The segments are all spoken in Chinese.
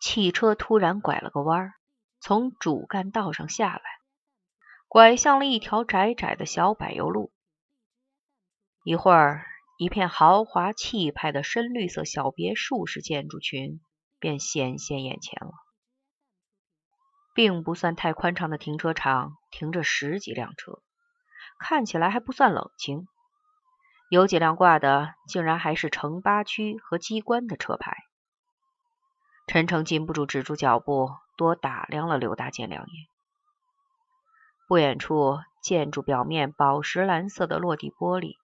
汽车突然拐了个弯，从主干道上下来，拐向了一条窄窄的小柏油路。一会儿，一片豪华气派的深绿色小别墅式建筑群便显现眼前了。并不算太宽敞的停车场，停着十几辆车，看起来还不算冷清。有几辆挂的，竟然还是城八区和机关的车牌。陈诚禁不住止住脚步，多打量了刘大建两眼。不远处，建筑表面宝石蓝色的落地玻璃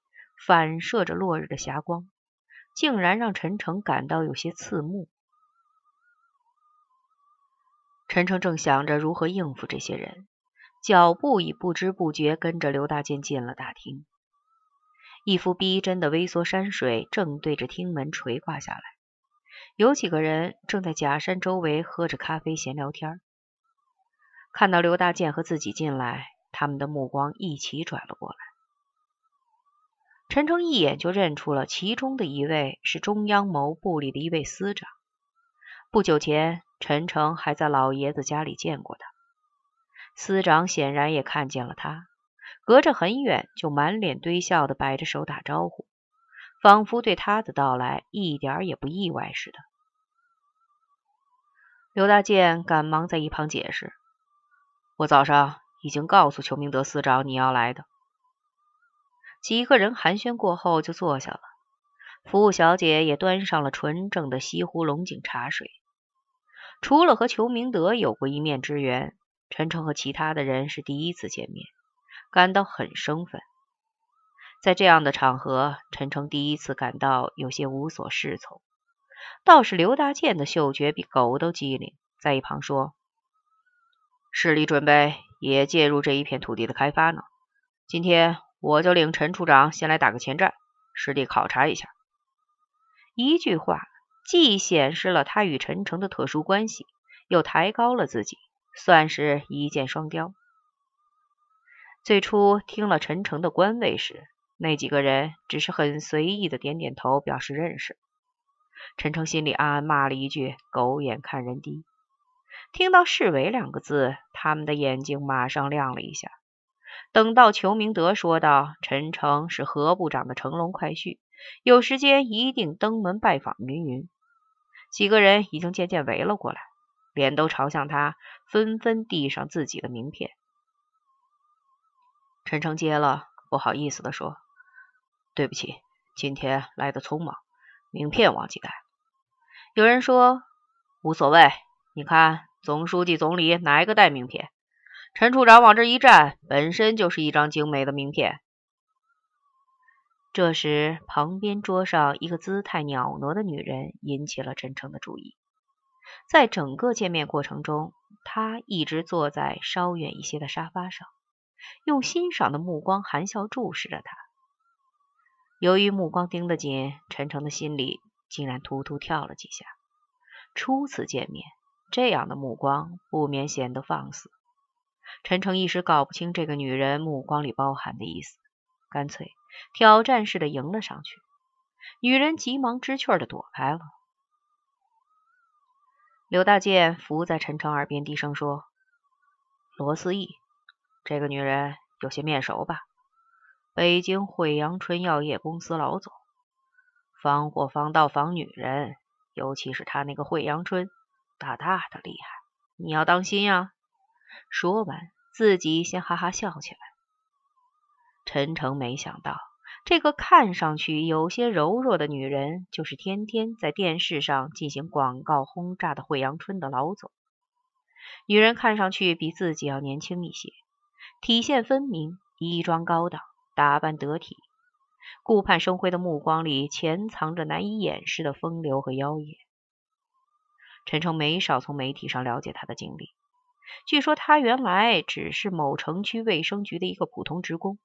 反射着落日的霞光，竟然让陈诚感到有些刺目。陈诚正想着如何应付这些人，脚步已不知不觉跟着刘大建进了大厅。一幅逼真的微缩山水正对着厅门垂挂下来，有几个人正在假山周围喝着咖啡闲聊天。看到刘大建和自己进来，他们的目光一起转了过来。陈诚一眼就认出了其中的一位是中央某部里的一位司长。不久前，陈诚还在老爷子家里见过他。司长显然也看见了他，隔着很远就满脸堆笑的摆着手打招呼，仿佛对他的到来一点也不意外似的。刘大健赶忙在一旁解释：“我早上已经告诉裘明德司长你要来的。”几个人寒暄过后就坐下了，服务小姐也端上了纯正的西湖龙井茶水。除了和裘明德有过一面之缘，陈诚和其他的人是第一次见面，感到很生分。在这样的场合，陈诚第一次感到有些无所适从。倒是刘大健的嗅觉比狗都机灵，在一旁说：“市里准备也介入这一片土地的开发呢。今天我就领陈处长先来打个前站，实地考察一下。”一句话。既显示了他与陈诚的特殊关系，又抬高了自己，算是一箭双雕。最初听了陈诚的官位时，那几个人只是很随意的点点头，表示认识。陈诚心里暗暗骂了一句“狗眼看人低”。听到“市委”两个字，他们的眼睛马上亮了一下。等到裘明德说道：“陈诚是何部长的乘龙快婿，有时间一定登门拜访。”云云。几个人已经渐渐围了过来，脸都朝向他，纷纷递上自己的名片。陈诚接了，不好意思的说：“对不起，今天来的匆忙，名片忘记带。”有人说：“无所谓，你看总书记、总理哪一个带名片？陈处长往这一站，本身就是一张精美的名片。”这时，旁边桌上一个姿态袅娜的女人引起了陈诚的注意。在整个见面过程中，她一直坐在稍远一些的沙发上，用欣赏的目光含笑注视着他。由于目光盯得紧，陈诚的心里竟然突突跳了几下。初次见面，这样的目光不免显得放肆。陈诚一时搞不清这个女人目光里包含的意思，干脆。挑战似的迎了上去，女人急忙知趣的躲开了。刘大健伏在陈诚耳边低声说：“罗思义，这个女人有些面熟吧？北京惠阳春药业公司老总，防火防盗防女人，尤其是他那个惠阳春，大大的厉害，你要当心呀！”说完，自己先哈哈笑起来。陈诚没想到，这个看上去有些柔弱的女人，就是天天在电视上进行广告轰炸的惠阳春的老总。女人看上去比自己要年轻一些，体线分明，衣装高档，打扮得体，顾盼生辉的目光里潜藏着难以掩饰的风流和妖艳。陈诚没少从媒体上了解他的经历，据说他原来只是某城区卫生局的一个普通职工。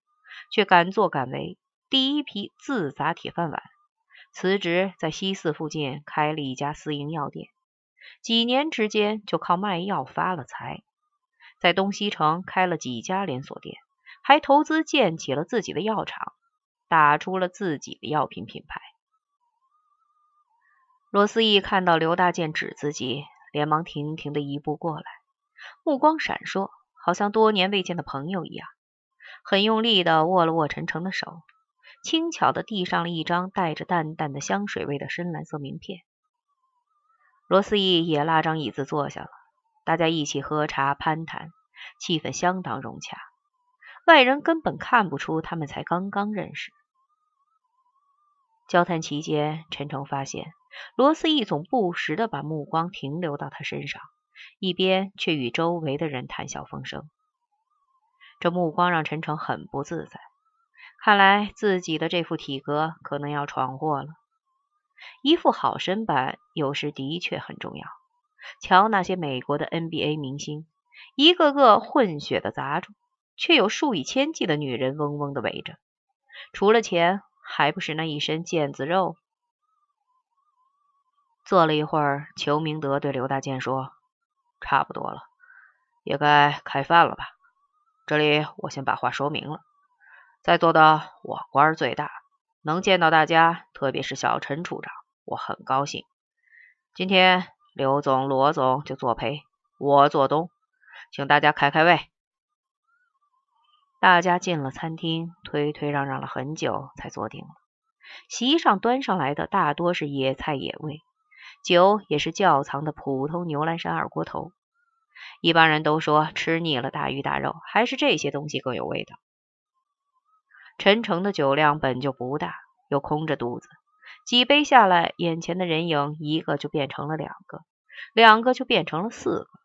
却敢作敢为，第一批自砸铁饭碗，辞职在西四附近开了一家私营药店，几年之间就靠卖药发了财，在东西城开了几家连锁店，还投资建起了自己的药厂，打出了自己的药品品牌。罗思义看到刘大健指自己，连忙停停的一步过来，目光闪烁，好像多年未见的朋友一样，很用力的握了握陈诚的手，轻巧的递上了一张带着淡淡的香水味的深蓝色名片。罗思义也拉张椅子坐下了，大家一起喝茶攀谈，气氛相当融洽，外人根本看不出他们才刚刚认识。交谈期间，陈诚发现罗思义总不时的把目光停留到他身上，一边却与周围的人谈笑风生。这目光让陈诚很不自在，看来自己的这副体格可能要闯祸了。一副好身板有时的确很重要。瞧那些美国的 NBA 明星，一个个混血的杂种，却有数以千计的女人嗡嗡的围着。除了钱，还不是那一身腱子肉？坐了一会儿，裘明德对刘大健说：“差不多了，也该开饭了吧？这里我先把话说明了，在座的我官最大。”能见到大家，特别是小陈处长，我很高兴。今天刘总、罗总就作陪，我做东，请大家开开胃。大家进了餐厅，推推让让了很久，才坐定了。席上端上来的大多是野菜野味，酒也是窖藏的普通牛栏山二锅头。一般人都说吃腻了大鱼大肉，还是这些东西更有味道。陈诚的酒量本就不大，又空着肚子，几杯下来，眼前的人影一个就变成了两个，两个就变成了四个。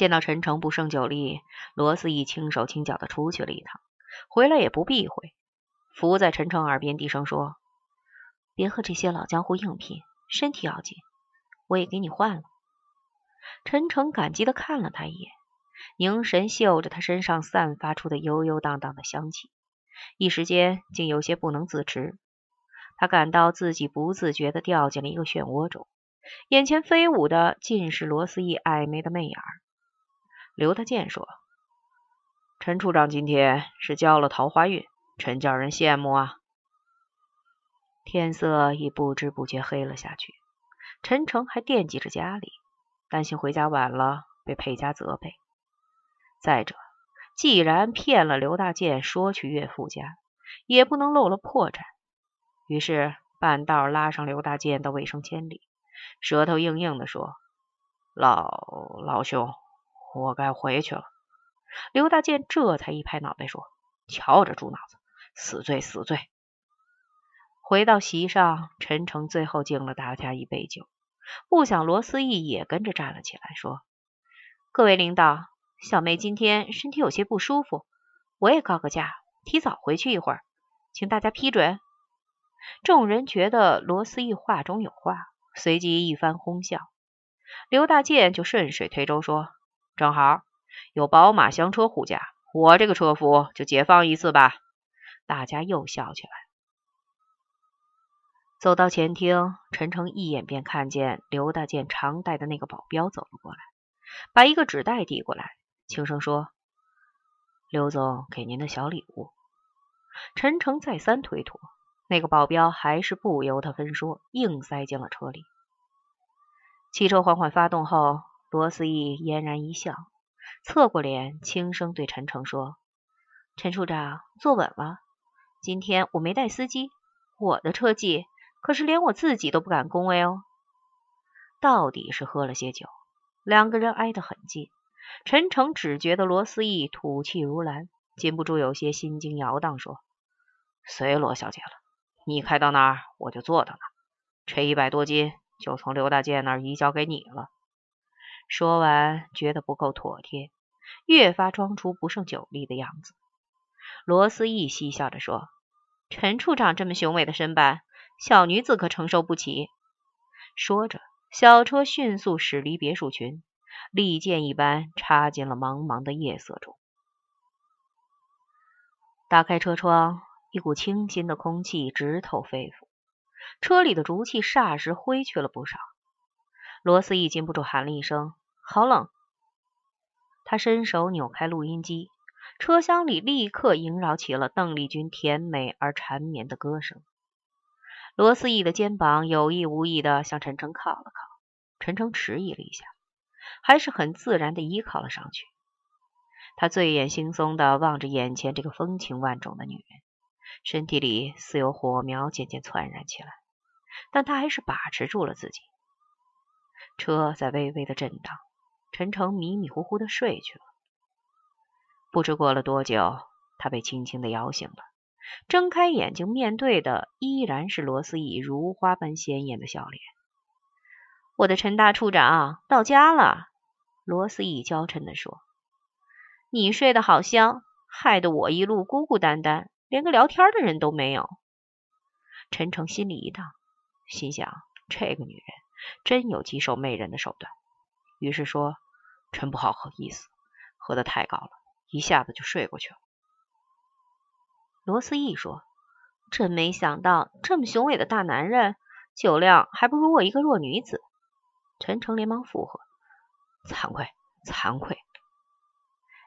见到陈诚不胜酒力，罗思义轻手轻脚的出去了一趟，回来也不避讳，伏在陈诚耳边低声说：“别和这些老江湖硬拼，身体要紧，我也给你换了。”陈诚感激的看了他一眼。凝神嗅着他身上散发出的悠悠荡荡的香气，一时间竟有些不能自持。他感到自己不自觉地掉进了一个漩涡中，眼前飞舞的尽是罗思义暧昧的媚眼儿。刘大健说：“陈处长今天是交了桃花运，真叫人羡慕啊！”天色已不知不觉黑了下去，陈诚还惦记着家里，担心回家晚了被佩家责备。再者，既然骗了刘大健说去岳父家，也不能露了破绽。于是半道拉上刘大健到卫生间里，舌头硬硬的说：“老老兄，我该回去了。”刘大健这才一拍脑袋说：“瞧这猪脑子，死罪死罪！”回到席上，陈诚最后敬了大家一杯酒，不想罗思义也跟着站了起来，说：“各位领导。”小妹今天身体有些不舒服，我也告个假，提早回去一会儿，请大家批准。众人觉得罗思义话中有话，随即一番哄笑。刘大健就顺水推舟说：“正好有宝马香车护驾，我这个车夫就解放一次吧。”大家又笑起来。走到前厅，陈诚一眼便看见刘大健常带的那个保镖走了过来，把一个纸袋递过来。轻声说：“刘总给您的小礼物。”陈诚再三推脱，那个保镖还是不由他分说，硬塞进了车里。汽车缓缓发动后，罗思义嫣然一笑，侧过脸，轻声对陈诚说：“陈处长，坐稳了。今天我没带司机，我的车技可是连我自己都不敢恭维哦。”到底是喝了些酒，两个人挨得很近。陈诚只觉得罗思义吐气如兰，禁不住有些心惊摇荡，说：“随罗小姐了，你开到哪儿，我就坐到哪儿。这一百多斤就从刘大健那儿移交给你了。”说完，觉得不够妥帖，越发装出不胜酒力的样子。罗思义嬉笑着说：“陈处长这么雄伟的身板，小女子可承受不起。”说着，小车迅速驶离别墅群。利剑一般插进了茫茫的夜色中。打开车窗，一股清新的空气直透肺腑，车里的浊气霎时挥去了不少。罗斯义禁不住喊了一声：“好冷！”他伸手扭开录音机，车厢里立刻萦绕起了邓丽君甜美而缠绵的歌声。罗斯义的肩膀有意无意的向陈诚靠了靠。陈诚迟疑了一下，还是很自然的依靠了上去。他醉眼惺忪的望着眼前这个风情万种的女人，身体里似有火苗渐渐窜燃起来，但他还是把持住了自己。车在微微的震荡，陈诚迷迷糊糊的睡去了。不知过了多久，他被轻轻的摇醒了，睁开眼睛，面对的依然是罗思义如花般鲜艳的笑脸。我的陈大处长到家了，罗思义娇嗔的说。你睡得好香，害得我一路孤孤单单，连个聊天的人都没有。陈诚心里一荡，心想这个女人真有极受媚人的手段，于是说：“真不好喝意思，喝得太高了，一下子就睡过去了。”罗思义说：“真没想到，这么雄伟的大男人，酒量还不如我一个弱女子。”陈诚连忙附和：“惭愧，惭愧。”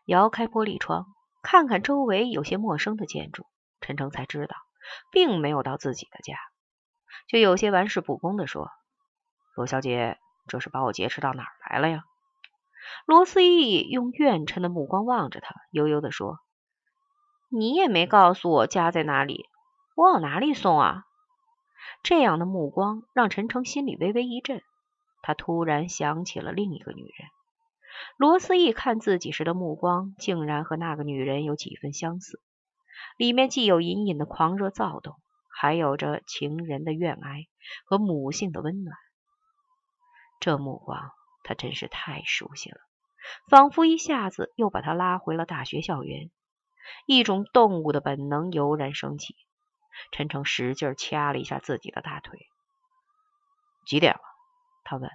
摇开玻璃窗，看看周围有些陌生的建筑，陈诚才知道，并没有到自己的家，就有些玩世不恭的说：“罗小姐，这是把我劫持到哪儿来了呀？”罗思义用怨嗔的目光望着他，悠悠的说：“你也没告诉我家在哪里，我往哪里送啊？”这样的目光让陈诚心里微微一震，他突然想起了另一个女人。罗思义看自己时的目光，竟然和那个女人有几分相似，里面既有隐隐的狂热躁动，还有着情人的怨哀和母性的温暖。这目光，他真是太熟悉了，仿佛一下子又把他拉回了大学校园。一种动物的本能油然升起，陈诚使劲掐了一下自己的大腿。几点了？他问。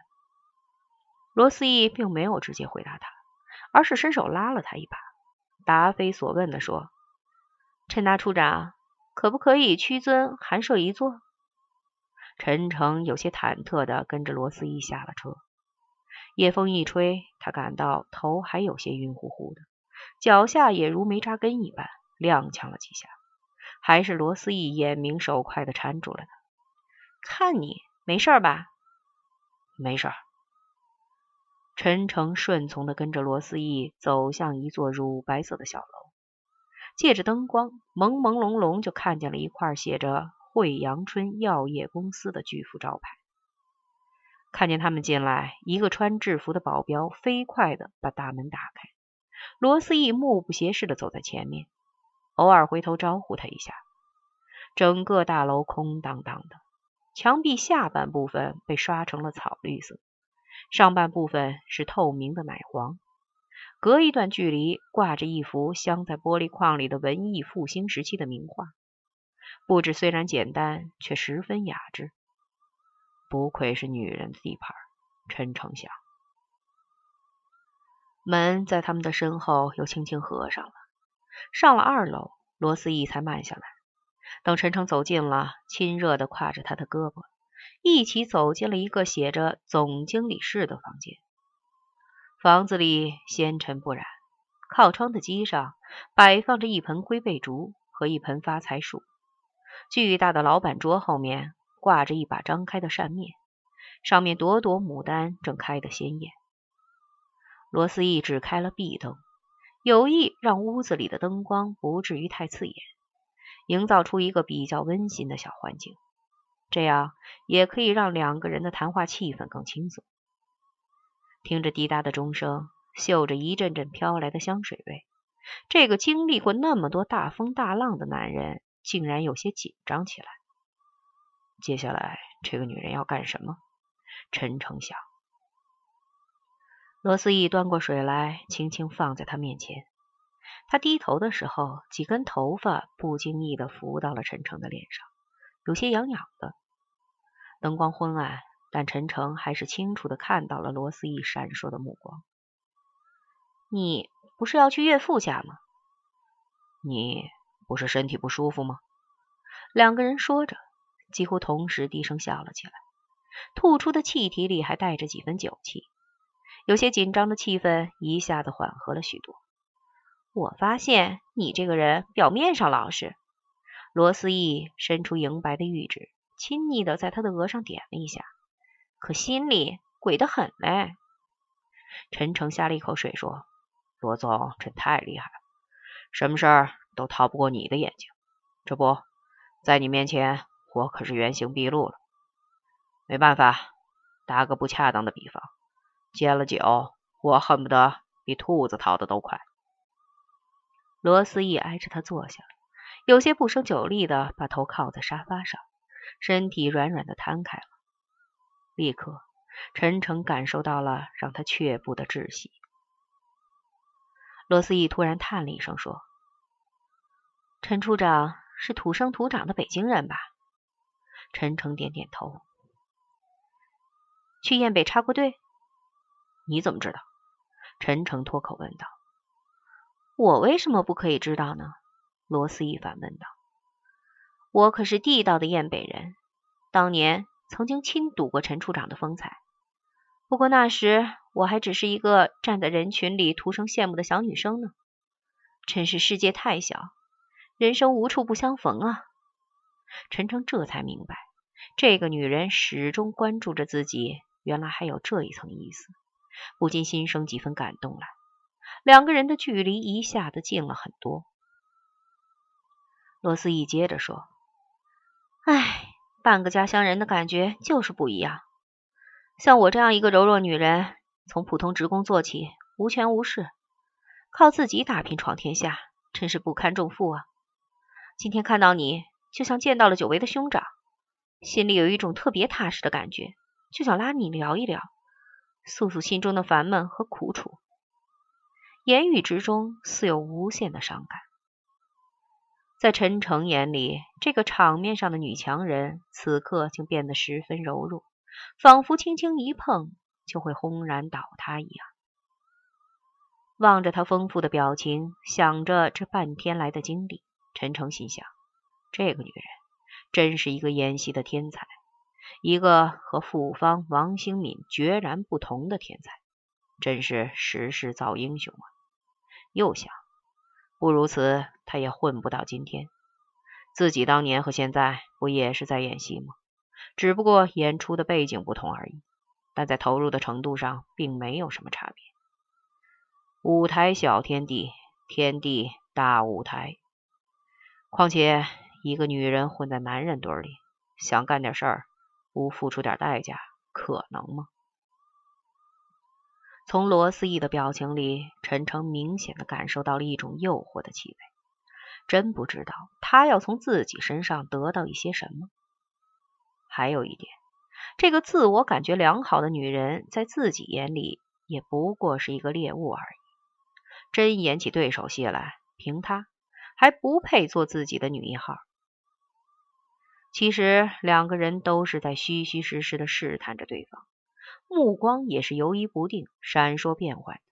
罗思义并没有直接回答他，而是伸手拉了他一把，答非所问的说：“陈大处长，可不可以屈尊寒舍一坐？”陈诚有些忐忑的跟着罗思义下了车。夜风一吹，他感到头还有些晕乎乎的，脚下也如没扎根一般，踉跄了几下。还是罗思义眼明手快的搀住了他：“看你没事吧？”“没事。”陈诚顺从的跟着罗思义走向一座乳白色的小楼，借着灯光，朦朦胧胧就看见了一块写着“惠阳春药业公司”的巨幅招牌。看见他们进来，一个穿制服的保镖飞快的把大门打开。罗思义目不斜视的走在前面，偶尔回头招呼他一下。整个大楼空荡荡的，墙壁下半部分被刷成了草绿色。上半部分是透明的奶黄，隔一段距离挂着一幅镶在玻璃框里的文艺复兴时期的名画，布置虽然简单，却十分雅致。不愧是女人的地盘，陈诚想。门在他们的身后又轻轻合上了。上了二楼，罗思义才慢下来。等陈诚走近了，亲热的挎着他的胳膊。一起走进了一个写着“总经理室”的房间。房子里纤尘不染，靠窗的机上摆放着一盆龟背竹和一盆发财树。巨大的老板桌后面挂着一把张开的扇面，上面朵朵牡丹正开得鲜艳。罗思义只开了壁灯，有意让屋子里的灯光不至于太刺眼，营造出一个比较温馨的小环境。这样也可以让两个人的谈话气氛更轻松。听着滴答的钟声，嗅着一阵阵飘来的香水味，这个经历过那么多大风大浪的男人竟然有些紧张起来。接下来，这个女人要干什么？陈诚想。罗思义端过水来，轻轻放在他面前。他低头的时候，几根头发不经意的浮到了陈诚的脸上。有些痒痒的，灯光昏暗，但陈诚还是清楚的看到了罗思义闪烁的目光。你不是要去岳父家吗？你不是身体不舒服吗？两个人说着，几乎同时低声笑了起来，吐出的气体里还带着几分酒气，有些紧张的气氛一下子缓和了许多。我发现你这个人表面上老实。罗思义伸出莹白的玉指，亲昵的在他的额上点了一下，可心里鬼得很嘞。陈诚呷了一口水说：“罗总真太厉害了，什么事儿都逃不过你的眼睛。这不在你面前，我可是原形毕露了。没办法，打个不恰当的比方，戒了酒，我恨不得比兔子逃的都快。”罗思义挨着他坐下，有些不胜酒力的把头靠在沙发上，身体软软的摊开了。立刻。陈诚感受到了让他却步的窒息。罗思义突然叹了一声，说：“陈处长是土生土长的北京人吧？”陈诚点点头。去雁北插过队？你怎么知道？陈诚脱口问道。“我为什么不可以知道呢？”罗思义反问道。“我可是地道的雁北人，当年曾经亲睹过陈处长的风采。”不过那时我还只是一个站在人群里徒生羡慕的小女生呢。真是世界太小，人生无处不相逢啊！陈诚这才明白，这个女人始终关注着自己，原来还有这一层意思，不禁心生几分感动来。两个人的距离一下子近了很多。罗思义接着说：“哎，半个家乡人的感觉就是不一样。”像我这样一个柔弱女人，从普通职工做起，无权无势，靠自己打拼闯天下，真是不堪重负啊！今天看到你，就像见到了久违的兄长，心里有一种特别踏实的感觉，就想拉你聊一聊，诉诉心中的烦闷和苦楚。言语之中似有无限的伤感。在陈诚眼里，这个场面上的女强人，此刻竟变得十分柔弱。仿佛轻轻一碰就会轰然倒塌一样。望着他丰富的表情，想着这半天来的经历，陈诚心想：这个女人真是一个演戏的天才，一个和傅芳、王兴敏决然不同的天才，真是时势造英雄啊！又想，不如此，他也混不到今天。自己当年和现在不也是在演戏吗？只不过演出的背景不同而已，但在投入的程度上并没有什么差别。舞台小天地，天地大舞台。况且一个女人混在男人堆里，想干点事儿，不付出点代价，可能吗？从罗思义的表情里，陈诚明显的感受到了一种诱惑的气味。真不知道他要从自己身上得到一些什么。还有一点，这个自我感觉良好的女人，在自己眼里也不过是一个猎物而已。真演起对手戏来，凭她还不配做自己的女一号。其实两个人都是在虚虚实实的试探着对方，目光也是游移不定、闪烁变幻的。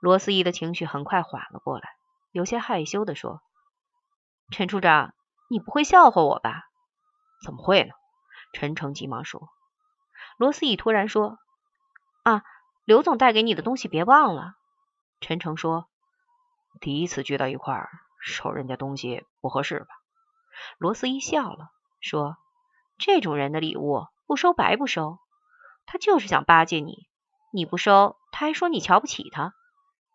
罗思义的情绪很快缓了过来，有些害羞的说：“陈处长，你不会笑话我吧？”怎么会呢？陈诚急忙说。罗思义突然说：“啊，刘总带给你的东西别忘了。”陈诚说：“第一次聚到一块儿，收人家东西不合适吧？”罗思义笑了，说：“这种人的礼物不收白不收，他就是想巴结你，你不收，他还说你瞧不起他。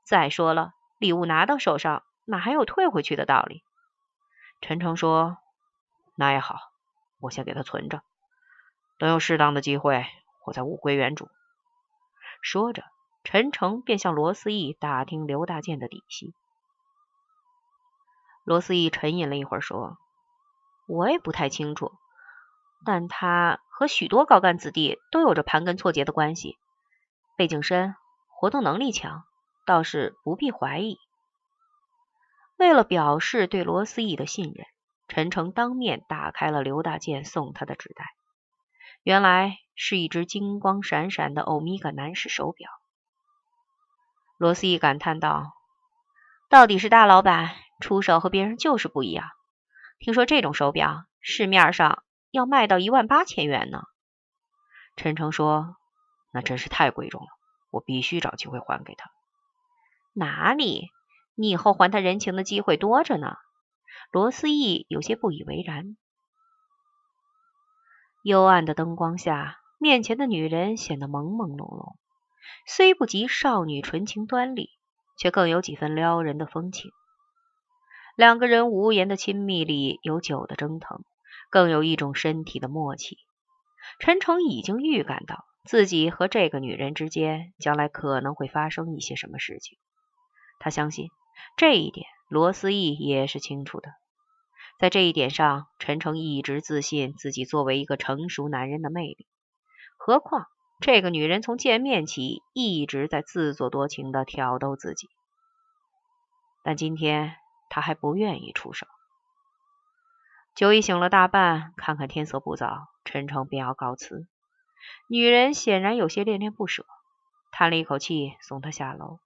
再说了，礼物拿到手上，哪还有退回去的道理？”陈诚说：“那也好。”我先给他存着，等有适当的机会，我再物归原主。说着，陈诚便向罗思义打听刘大健的底细。罗思义沉吟了一会儿，说：“我也不太清楚，但他和许多高干子弟都有着盘根错节的关系，背景深，活动能力强，倒是不必怀疑。”为了表示对罗思义的信任。陈诚当面打开了刘大健送他的纸袋，原来是一只金光闪闪的欧米伽男士手表。罗思义感叹道：“到底是大老板出手和别人就是不一样。听说这种手表市面上要卖到一万八千元呢。”陈诚说：“那真是太贵重了，我必须找机会还给他。”哪里，你以后还他人情的机会多着呢。罗思义有些不以为然。幽暗的灯光下，面前的女人显得朦朦胧胧，虽不及少女纯情端丽，却更有几分撩人的风情。两个人无言的亲密里有酒的蒸腾，更有一种身体的默契。陈诚已经预感到自己和这个女人之间将来可能会发生一些什么事情。他相信这一点，罗思义也是清楚的。在这一点上，陈诚一直自信自己作为一个成熟男人的魅力。何况这个女人从见面起一直在自作多情的挑逗自己，但今天。他还不愿意出手。酒已醒了大半，看看天色不早，陈诚便要告辞。女人显然有些恋恋不舍，叹了一口气，送他下楼。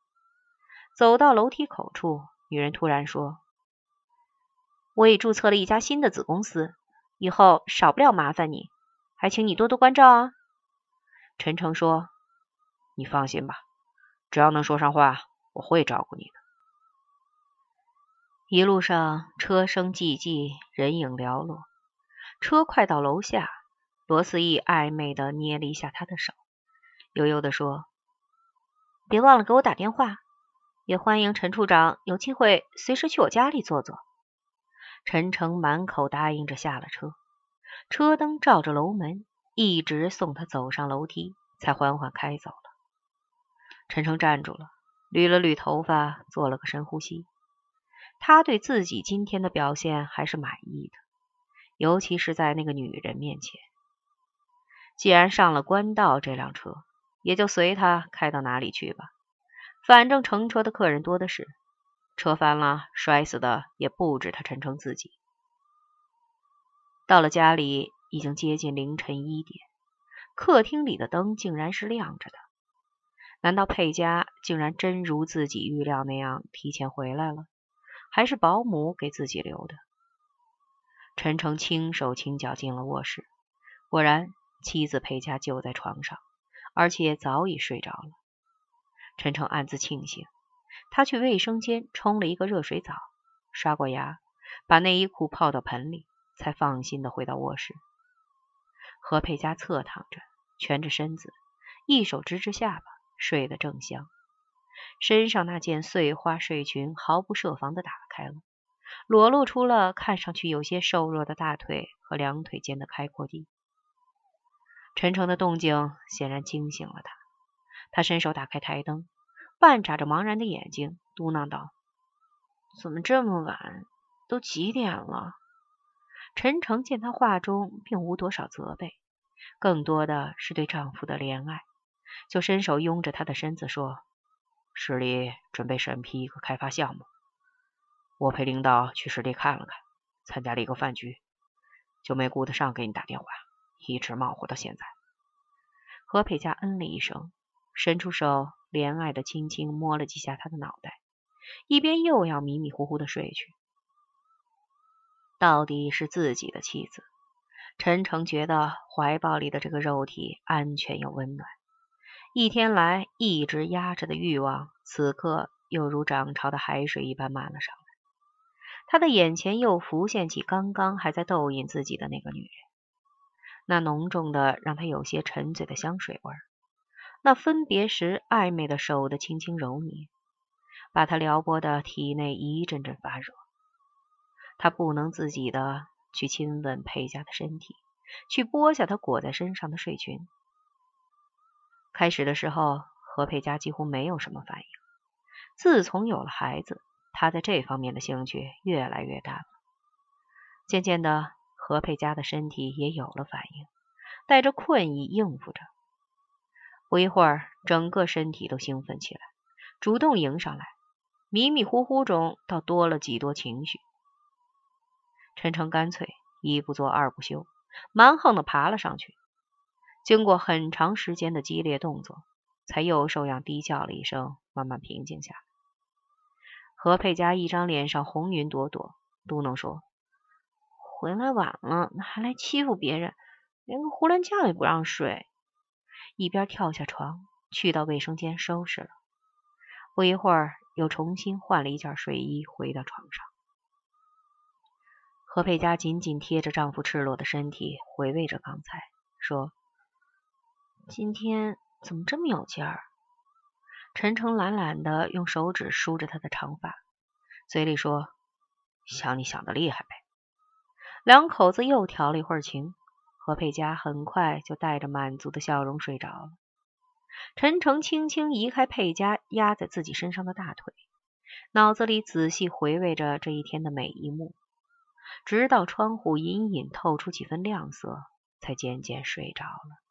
走到楼梯口处，女人突然说：“我已注册了一家新的子公司，以后少不了麻烦你，还请你多多关照啊。”陈诚说：“你放心吧，只要能说上话，我会照顾你的。”一路上车声寂寂，人影寥落。车快到楼下，罗思义暧昧的捏了一下他的手，悠悠的说：“别忘了给我打电话，也欢迎陈处长有机会随时去我家里坐坐。”陈诚满口答应着下了车，车灯照着楼门，一直送他走上楼梯，才缓缓开走了。陈诚站住了，捋了捋头发，做了个深呼吸。他对自己今天的表现还是满意的，尤其是在那个女人面前。既然上了官道这辆车，也就随他开到哪里去吧。反正乘车的客人多的是，车翻了摔死的也不止他陈诚自己。到了家里，已经接近凌晨一点，客厅里的灯竟然是亮着的。难道佩佳竟然真如自己预料那样提前回来了？还是保姆给自己留的。陈诚轻手轻脚进了卧室，果然妻子裴佳就在床上，而且早已睡着了。陈诚暗自庆幸，他去卫生间冲了一个热水澡，刷过牙，把内衣裤泡到盆里，才放心的回到卧室。何佩佳侧躺着，蜷着身子，一手支着下巴，睡得正香。身上那件碎花睡裙毫不设防的打开了，裸露出了看上去有些瘦弱的大腿和两腿间的开阔地。陈诚的动静显然惊醒了他，他伸手打开台灯，半眨着茫然的眼睛，嘟囔道：“怎么这么晚？都几点了？”陈诚见他话中并无多少责备，更多的是对丈夫的怜爱，就伸手拥着他的身子说。市里准备审批一个开发项目，我陪领导去市里看了看，参加了一个饭局，就没顾得上给你打电话，一直忙活到现在。何佩佳嗯了一声，伸出手，怜爱的轻轻摸了几下他的脑袋，一边又要迷迷糊糊的睡去。到底是自己的妻子，陈诚觉得怀抱里的这个肉体安全又温暖。一天来一直压着的欲望，此刻又如涨潮的海水一般漫了上来。他的眼前又浮现起刚刚还在逗引自己的那个女人，那浓重的让他有些沉醉的香水味儿，那分别时暧昧的手的轻轻揉捏，把他撩拨的体内一阵阵发热。他不能自己的去亲吻佩佳的身体，去剥下她裹在身上的睡裙。开始的时候，何佩佳几乎没有什么反应。自从有了孩子，她在这方面的兴趣越来越淡了。渐渐的，何佩佳的身体也有了反应，带着困意应付着。不一会儿，整个身体都兴奋起来，主动迎上来，迷迷糊糊中倒多了几多情绪。陈诚干脆一不做二不休，蛮横的爬了上去。经过很长时间的激烈动作，才又受痒低叫了一声，慢慢平静下来。何佩佳一张脸上红云朵朵，嘟囔说：“回来晚了，还来欺负别人，连个胡乱觉也不让睡。”一边跳下床，去到卫生间收拾了。不一会儿，又重新换了一件睡衣，回到床上。何佩佳紧紧贴着丈夫赤裸的身体，回味着刚才，说。今天怎么这么有劲儿？陈诚懒懒的用手指梳着他的长发，嘴里说：“想你想的厉害呗。”两口子又调了一会儿情，何佩佳很快就带着满足的笑容睡着了。陈诚轻轻移开佩佳压在自己身上的大腿，脑子里仔细回味着这一天的每一幕，直到窗户隐隐透出几分亮色，才渐渐睡着了。